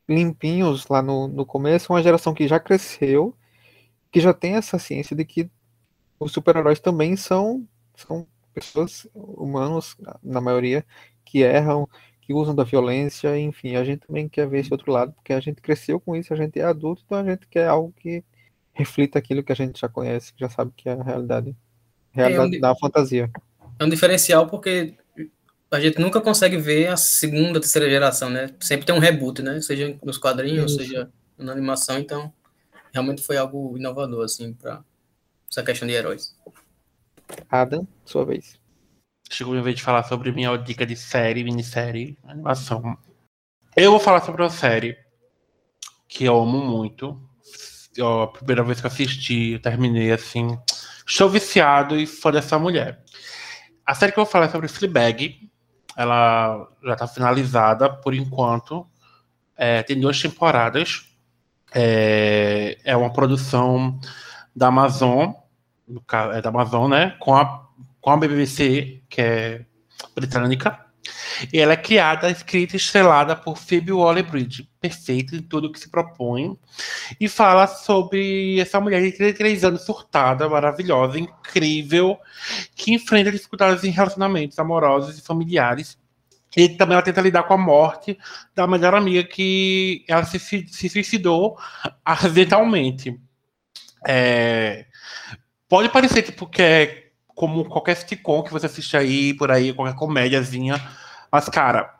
Limpinhos lá no, no começo, uma geração que já cresceu, que já tem essa ciência de que os super-heróis também são, são pessoas humanos, na maioria, que erram, que usam da violência, enfim, a gente também quer ver esse outro lado, porque a gente cresceu com isso, a gente é adulto, então a gente quer algo que reflita aquilo que a gente já conhece, que já sabe que é a realidade, realidade é um, da fantasia. É um diferencial porque a gente nunca consegue ver a segunda, terceira geração, né? Sempre tem um reboot, né? Seja nos quadrinhos, Isso. seja na animação, então realmente foi algo inovador, assim, para essa questão de heróis. Adam, sua vez. Chegou minha vez de falar sobre minha dica de série, minissérie, animação. Eu vou falar sobre uma série que eu amo muito. A primeira vez que assisti, eu terminei assim. Estou viciado e fã dessa mulher. A série que eu vou falar é sobre Fleabag. Ela já está finalizada por enquanto. É, tem duas temporadas. É, é uma produção da Amazon, é da Amazon, né? Com a com a BBC, que é britânica. E ela é criada, escrita e estrelada por Phoebe Waller-Bridge, perfeita em tudo que se propõe, e fala sobre essa mulher de 33 anos surtada, maravilhosa, incrível, que enfrenta dificuldades em relacionamentos amorosos e familiares. E também ela tenta lidar com a morte da melhor amiga que ela se, se suicidou acidentalmente. É, pode parecer tipo, que é como qualquer sitcom que você assiste aí, por aí, qualquer comédiazinha. Mas, cara,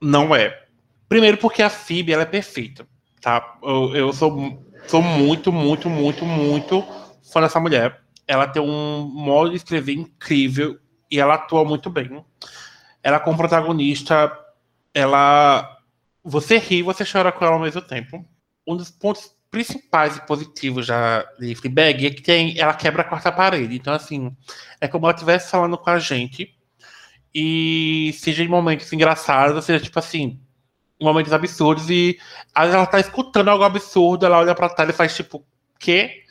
não é. Primeiro porque a Phoebe, ela é perfeita, tá? Eu, eu sou, sou muito, muito, muito, muito fã dessa mulher. Ela tem um modo de escrever incrível e ela atua muito bem. Ela como protagonista, ela... Você ri você chora com ela ao mesmo tempo. Um dos pontos principais e positivos da de Fleabag é que tem, ela quebra a quarta parede. Então, assim, é como ela estivesse falando com a gente e seja em momentos engraçados, seja tipo assim, momentos absurdos e às vezes ela tá escutando algo absurdo, ela olha pra tela e faz tipo, quê?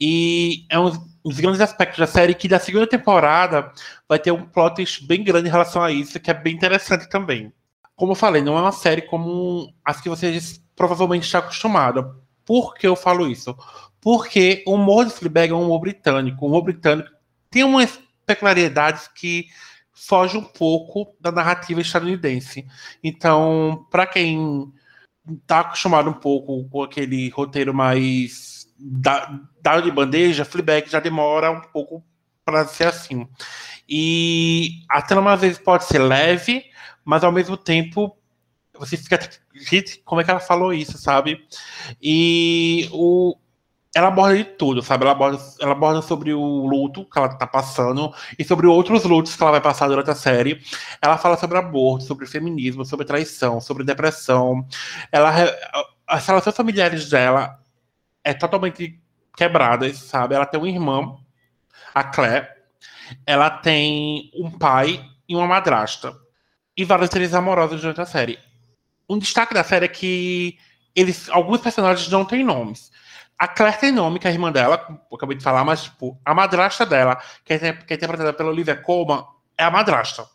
E é um, dos grandes aspectos da série que da segunda temporada vai ter um plot bem grande em relação a isso, que é bem interessante também. Como eu falei, não é uma série como as que vocês provavelmente estão acostumados por que eu falo isso? Porque o humor de Fleabag é um humor britânico. O humor britânico tem umas peculiaridades que foge um pouco da narrativa estadunidense. Então, para quem está acostumado um pouco com aquele roteiro mais dado de bandeja, Fleabag já demora um pouco para ser assim. E a trama às vezes pode ser leve, mas ao mesmo tempo você fica. Gente, como é que ela falou isso, sabe? E o, ela aborda de tudo, sabe? Ela aborda, ela aborda sobre o luto que ela tá passando e sobre outros lutos que ela vai passar durante a série. Ela fala sobre aborto, sobre feminismo, sobre traição, sobre depressão. Ela, as relações familiares dela é totalmente quebradas, sabe? Ela tem uma irmã, a Claire. Ela tem um pai e uma madrasta. E várias interesses amorosos durante a série um destaque da série é que eles, alguns personagens não têm nomes. A Claire tem nome, que é a irmã dela, eu acabei de falar, mas, tipo, a madrasta dela, que é, que é interpretada pela Olivia Colman, é a madrasta.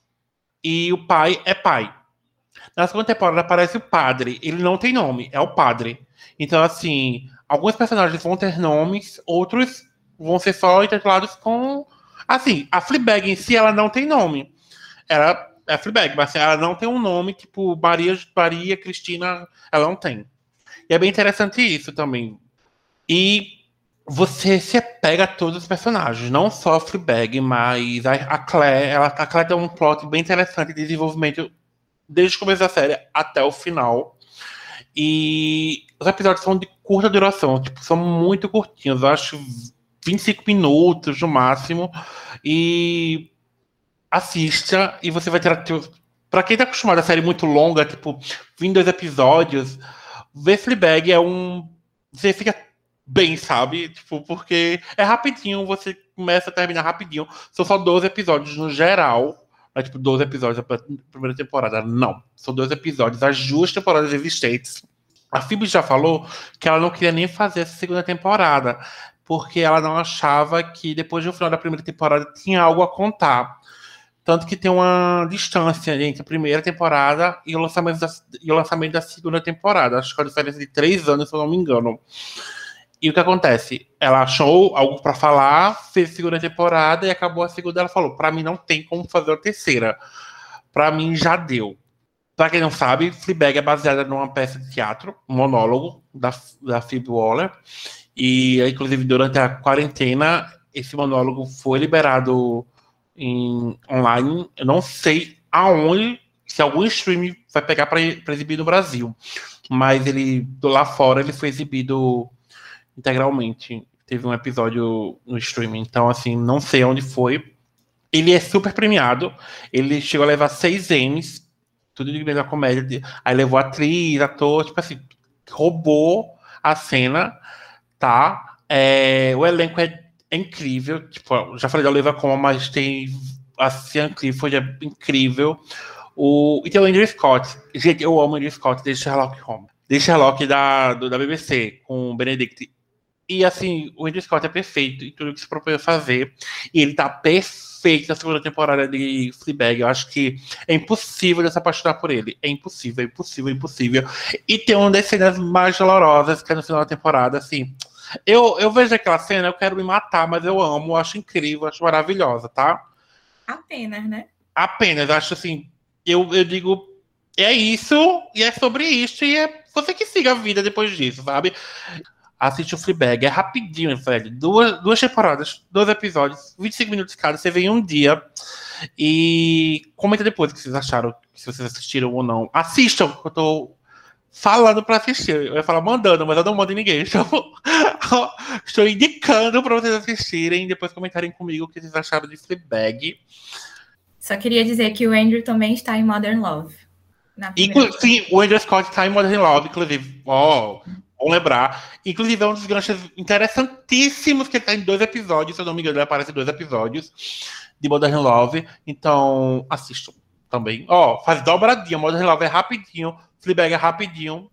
E o pai é pai. Na segunda temporada aparece o padre. Ele não tem nome, é o padre. Então, assim, alguns personagens vão ter nomes, outros vão ser só intitulados com. Assim, a Fleabag em si, ela não tem nome. Ela é Fleabag, mas assim, ela não tem um nome tipo Maria, Maria Cristina, ela não tem. E é bem interessante isso também. E você se apega a todos os personagens, não só a Fleabag, mas a, a Claire, ela, a Claire tem um plot bem interessante de desenvolvimento desde o começo da série até o final. E os episódios são de curta duração, tipo, são muito curtinhos, eu acho 25 minutos no máximo. E assista e você vai ter. Pra quem tá acostumado a série muito longa, tipo, 22 episódios, ver Fleabag é um. Você fica bem, sabe? Tipo, porque é rapidinho, você começa a terminar rapidinho. São só 12 episódios no geral. Não é tipo 12 episódios da primeira temporada. Não. São 12 episódios, as duas temporadas existentes. A Phoebe já falou que ela não queria nem fazer essa segunda temporada, porque ela não achava que depois do final da primeira temporada tinha algo a contar. Tanto que tem uma distância entre a primeira temporada e o lançamento da, e o lançamento da segunda temporada. Acho que é uma diferença de três anos, se eu não me engano. E o que acontece? Ela achou algo para falar, fez a segunda temporada e acabou a segunda. Ela falou: para mim não tem como fazer a terceira. Para mim já deu. Pra quem não sabe, Fleabag é baseada numa peça de teatro, um monólogo da, da Phoebe Waller. E, inclusive, durante a quarentena, esse monólogo foi liberado em online. Eu não sei aonde, se algum streaming vai pegar para exibir no Brasil. Mas ele, lá fora, ele foi exibido integralmente. Teve um episódio no streaming. Então, assim, não sei onde foi. Ele é super premiado. Ele chegou a levar seis M's tudo de melhor comédia. Aí levou atriz, ator, tipo assim, roubou a cena, tá? É, o elenco é, é, incrível. Tipo, já falei da Oliva Coma, mas tem a Cian Clifford, é incrível. O, e tem o Andrew Scott. Gente, eu amo o Andrew Scott desde Sherlock Holmes. Desde Sherlock da, do, da BBC, com o Benedict. E assim, o Andrew Scott é perfeito em tudo que se propõe a fazer. E ele tá perfeito feito na segunda temporada de Fleabag. Eu acho que é impossível de se apaixonar por ele. É impossível, é impossível, é impossível. E tem uma das cenas mais dolorosas que é no final da temporada, assim. Eu, eu vejo aquela cena, eu quero me matar, mas eu amo, acho incrível, acho maravilhosa, tá? Apenas, né? Apenas, acho assim. Eu, eu digo, é isso, e é sobre isso, e é você que siga a vida depois disso, sabe? Assiste o Fleabag. É rapidinho, velho. Duas, duas temporadas, dois episódios, 25 minutos cada. Você vem um dia e comenta depois o que vocês acharam, se vocês assistiram ou não. Assistam, eu tô falando para assistir. Eu ia falar mandando, mas eu não mando em ninguém. [laughs] Então, [laughs] estou indicando para vocês assistirem e depois comentarem comigo o que vocês acharam de Fleabag. Só queria dizer que o Andrew também está em Modern Love. sim, o Andrew Scott está em Modern Love, inclusive. Oh, Bom lembrar. Inclusive, é um dos ganchos interessantíssimos que ele tá em dois episódios, se eu não me engano, ele aparece em dois episódios de Modern Love. Então, assistam também. Ó, faz dobradinha. Modern Love é rapidinho. Fleabag é rapidinho.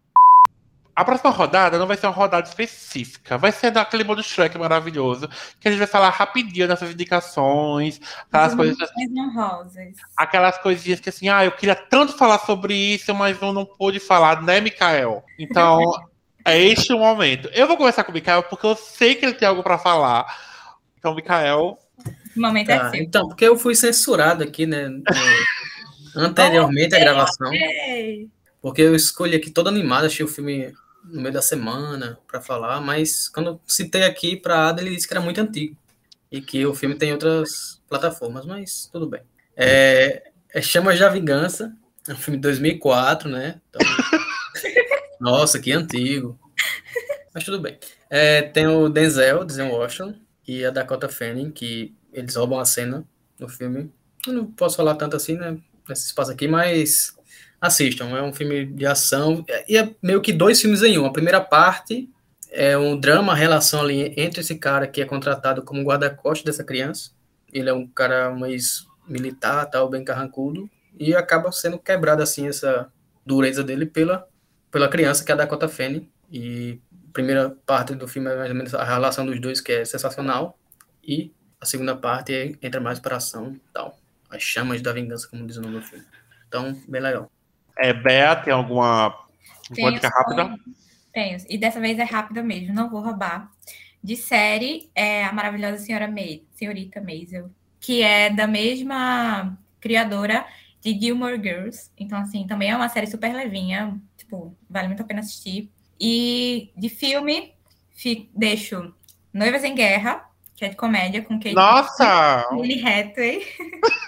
A próxima rodada não vai ser uma rodada específica, vai ser daquele modo Shrek maravilhoso, que a gente vai falar rapidinho dessas indicações, aquelas coisas assim, aquelas coisinhas que assim, ah, eu queria tanto falar sobre isso, mas eu não pude falar, né, Mikael? Então, [laughs] É este o momento. Eu vou começar com o Mikael porque eu sei que ele tem algo para falar. Então, Mikael. O momento é ah, seu. Então, porque eu fui censurado aqui, né? anteriormente à gravação. Porque eu escolhi aqui todo animado, achei o filme no meio da semana para falar, mas quando eu citei aqui para Ada, ele disse que era muito antigo e que o filme tem outras plataformas, mas tudo bem. É, é Chamas da Vingança, é um filme de 2004, né? Então, [laughs] Nossa, que antigo. Mas tudo bem. É, tem o Denzel, Denzel Washington, e a Dakota Fanning, que eles roubam a cena no filme. Eu não posso falar tanto assim, né? Nesse espaço aqui, mas assistam. É um filme de ação. E é meio que dois filmes em um. A primeira parte é um drama, a relação ali entre esse cara que é contratado como guarda-costas dessa criança. Ele é um cara mais militar, tal, bem carrancudo. E acaba sendo quebrada, assim, essa dureza dele pela pela criança, que é a Dakota Fanning. E a primeira parte do filme é mais ou menos a relação dos dois, que é sensacional. E a segunda parte é, entra mais para ação e tal. As chamas da vingança, como diz o nome do filme. Então, bem legal. É, Bea, tem alguma dica rápida? Tenho. E dessa vez é rápida mesmo, não vou roubar. De série, é a maravilhosa senhora May, senhorita Maisel, que é da mesma criadora de Gilmore Girls. Então, assim, também é uma série super levinha, tipo, vale muito a pena assistir. E de filme, fico, deixo Noivas em Guerra, que é de comédia, com Kate Nossa! Lily Hathaway,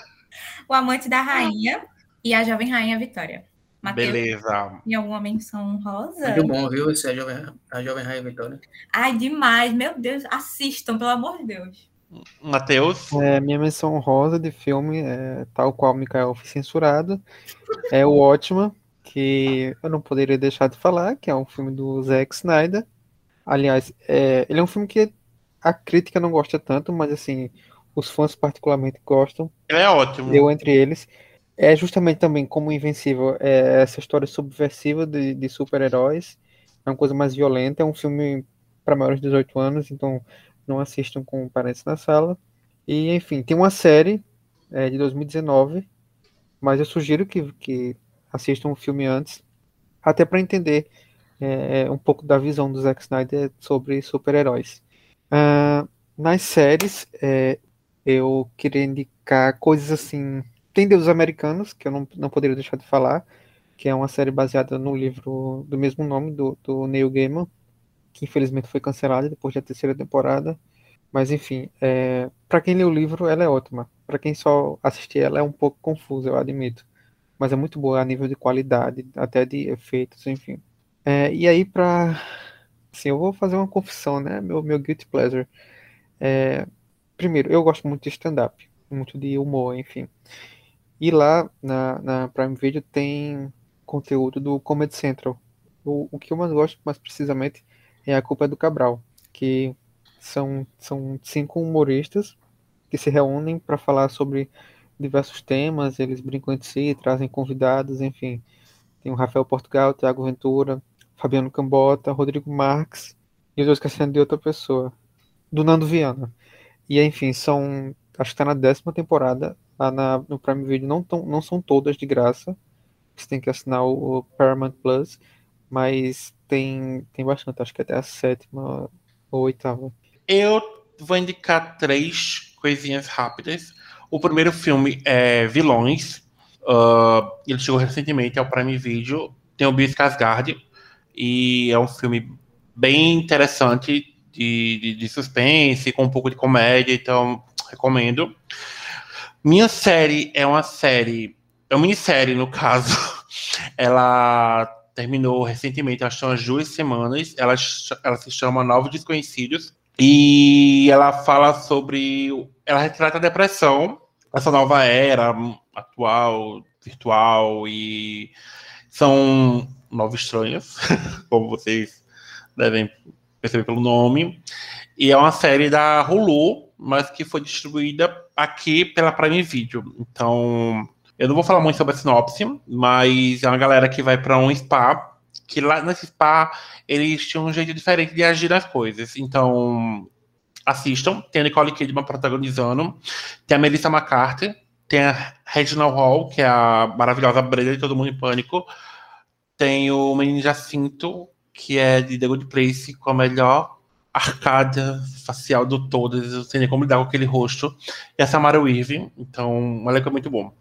[laughs] O Amante da Rainha e a Jovem Rainha Vitória. Mateus, Beleza. E alguma menção rosa? Muito bom, viu? Esse é a Jovem, a Jovem Rainha Vitória. Ai, demais. Meu Deus, assistam, pelo amor de Deus. Matheus? É, minha menção rosa de filme, é, tal qual o Mikael foi censurado, é o Ótima, que eu não poderia deixar de falar, que é um filme do Zack Snyder. Aliás, é, ele é um filme que a crítica não gosta tanto, mas assim, os fãs particularmente gostam. Ele é ótimo. Eu entre eles. É justamente também como Invencível, é essa história subversiva de, de super-heróis. É uma coisa mais violenta, é um filme para maiores de 18 anos, então não assistam com parentes na sala. E, enfim, tem uma série é, de 2019, mas eu sugiro que, que assistam o filme antes, até para entender é, um pouco da visão do Zack Snyder sobre super-heróis. Uh, nas séries, é, eu queria indicar coisas assim. Tem Deus Americanos, que eu não, não poderia deixar de falar, que é uma série baseada no livro do mesmo nome do, do Neil Gaiman, que infelizmente foi cancelada depois da terceira temporada. Mas enfim, é, para quem lê o livro, ela é ótima. Para quem só assistir ela, é um pouco confusa, eu admito. Mas é muito boa a nível de qualidade, até de efeitos, enfim. É, e aí, para. Assim, eu vou fazer uma confissão, né? Meu, meu guilty pleasure. É, primeiro, eu gosto muito de stand-up, muito de humor, enfim. E lá na, na Prime Video tem conteúdo do Comedy Central. O, o que eu mais gosto, mais precisamente, é A Culpa é do Cabral, que são, são cinco humoristas que se reúnem para falar sobre diversos temas, eles brincam entre si, trazem convidados, enfim. Tem o Rafael Portugal, Tiago Ventura, Fabiano Cambota, Rodrigo Marques, e eu estou esquecendo de outra pessoa, do Nando Viana. E enfim, são. Acho que está na décima temporada. Lá na, no Prime Video não, tão, não são todas de graça. Você tem que assinar o, o Paramount Plus, mas tem, tem bastante, acho que até a sétima ou oitava. Eu vou indicar três coisinhas rápidas. O primeiro filme é Vilões. Uh, ele chegou recentemente ao Prime Video. Tem o Bill Skarsgård. E é um filme bem interessante de, de, de, suspense, com um pouco de comédia. Então, recomendo. Minha série é uma série... É uma minissérie, no caso. [laughs] Ela terminou recentemente, acho que umas duas semanas. Ela, ela se chama Novos Desconhecidos. E ela fala sobre. Ela retrata a depressão, essa nova era atual, virtual, e são nove estranhas, [laughs] como vocês devem perceber pelo nome. E é uma série da Hulu, mas que foi distribuída aqui pela Prime Video. Então, eu não vou falar muito sobre a sinopse, mas é uma galera que vai para um spa, que lá nesse spa eles tinham um jeito diferente de agir nas coisas. Então, assistam. Tem a Nicole Kidman protagonizando, tem a Melissa McCarthy, tem a Regina Hall, que é a maravilhosa Brenda de Todo Mundo em Pânico, tem o Menino Jacinto, que é de The Good Place, com a melhor arcada facial do todas, eu sei nem como lidar com aquele rosto, e a Samara Weaving, então, um elenco muito bom.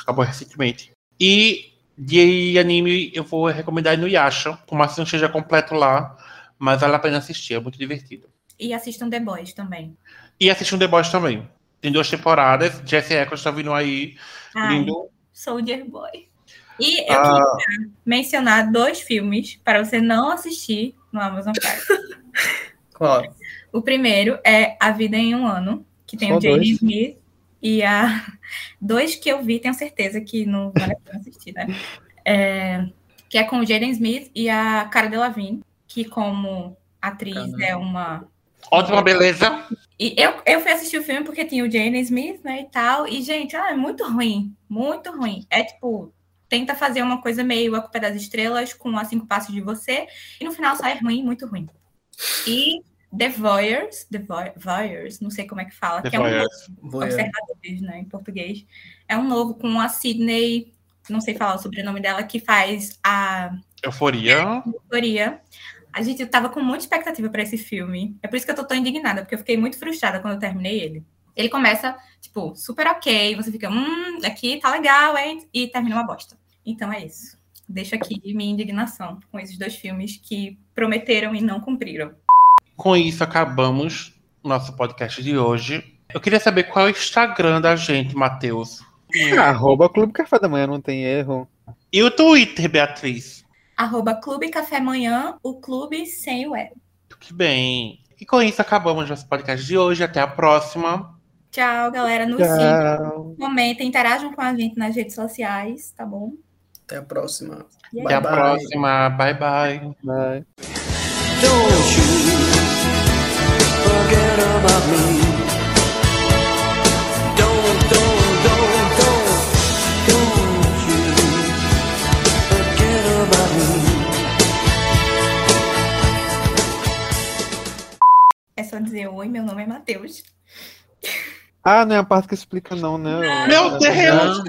Acabou recentemente. E de anime eu vou recomendar no Yasha, por mais que não esteja completo lá, mas vale a pena assistir, é muito divertido. E assistam The Boys também. E assistam The Boys também. Tem duas temporadas, Jesse Eccles está vindo aí. Ai, lindo. Soldier Boy. E eu ah. queria mencionar dois filmes para você não assistir no Amazon Prime. [laughs] Qual? O primeiro é A Vida em um Ano, que tem Só o Jane Smith e a [laughs] dois que eu vi, tenho certeza que não vale a pena assistir, né? É, que é com o Jaden Smith e a Cara Delevingne, que como atriz Caramba. é uma ótima beleza. E eu, eu fui assistir o filme porque tinha o Jaden Smith, né, e tal. E gente, ah, é muito ruim, muito ruim. É tipo tenta fazer uma coisa meio a culpa das estrelas com a cinco passos de você e no final sai ruim, muito ruim. E The Voyeurs, The Voyeurs, não sei como é que fala, The que Voyeurs. é um novo, observadores, né, em português. É um novo com a Sydney, não sei falar o sobrenome dela, que faz a... Euforia. Euforia. A gente tava com muita expectativa para esse filme. É por isso que eu tô tão indignada, porque eu fiquei muito frustrada quando eu terminei ele. Ele começa, tipo, super ok, você fica, hum, aqui tá legal, hein? E termina uma bosta. Então é isso. Deixo aqui minha indignação com esses dois filmes que prometeram e não cumpriram. Com isso, acabamos nosso podcast de hoje. Eu queria saber qual é o Instagram da gente, Matheus. Arroba Clube Café da Manhã, não tem erro. E o Twitter, Beatriz? Arroba Clube Café Manhã, o clube sem o E. Que bem. E com isso, acabamos nosso podcast de hoje. Até a próxima. Tchau, galera. Nos sigam, comentem, interajam com a gente nas redes sociais, tá bom? Até a próxima. Até a próxima. Bye, bye. Bye. forget about me. Só dizer oi, meu nome é Matheus. Ah, não é a parte que explica, não, né? Meu Deus!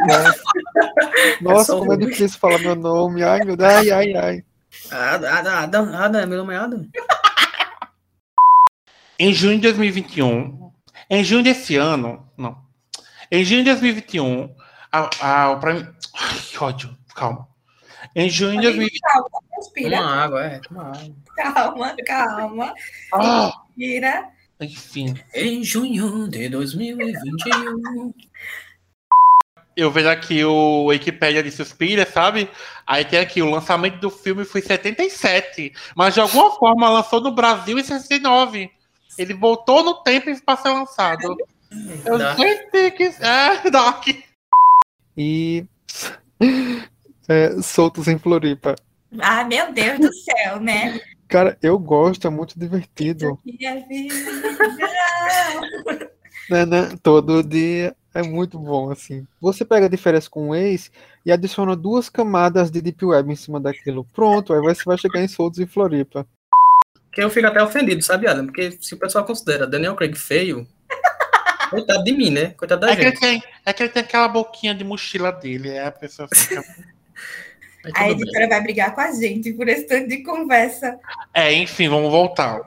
Nossa, é como é difícil falar meu nome. Ai, meu Deus, ai, ai, ai. Adam, Adam, Adam, meu nome é Adam. Em junho de 2021, em junho desse ano, não. Em junho de 2021, a, a, o Prime. Ai, que ódio, calma. Em junho de 2020. Calma, respira. Toma água, é, toma água. [laughs] Calma, calma. Ah, enfim, Em junho de 2021. eu vejo aqui o Wikipedia de Suspira, sabe? Aí tem aqui, o lançamento do filme foi em 77, mas de alguma forma lançou no Brasil em 69. Ele voltou no tempo para ser lançado. Eu Dark. sei que. É, [laughs] Dark. E [laughs] é, Soltos em Floripa. Ah, meu Deus do céu, né? Cara, eu gosto, é muito divertido. E a vida. Né, né? Todo dia é muito bom, assim. Você pega de férias com um ex e adiciona duas camadas de Deep Web em cima daquilo. Pronto, aí você vai chegar em Soltos em Floripa. Que eu fico até ofendido, sabe, Adam? Porque se o pessoal considera Daniel Craig feio, [laughs] coitado de mim, né? Coitado da É que, ele gente. tem, é que ele tem aquela boquinha de mochila dele. É a pessoa fica. A tudo bem. editora vai brigar com a gente por esse tanto de conversa. É, enfim, vamos voltar.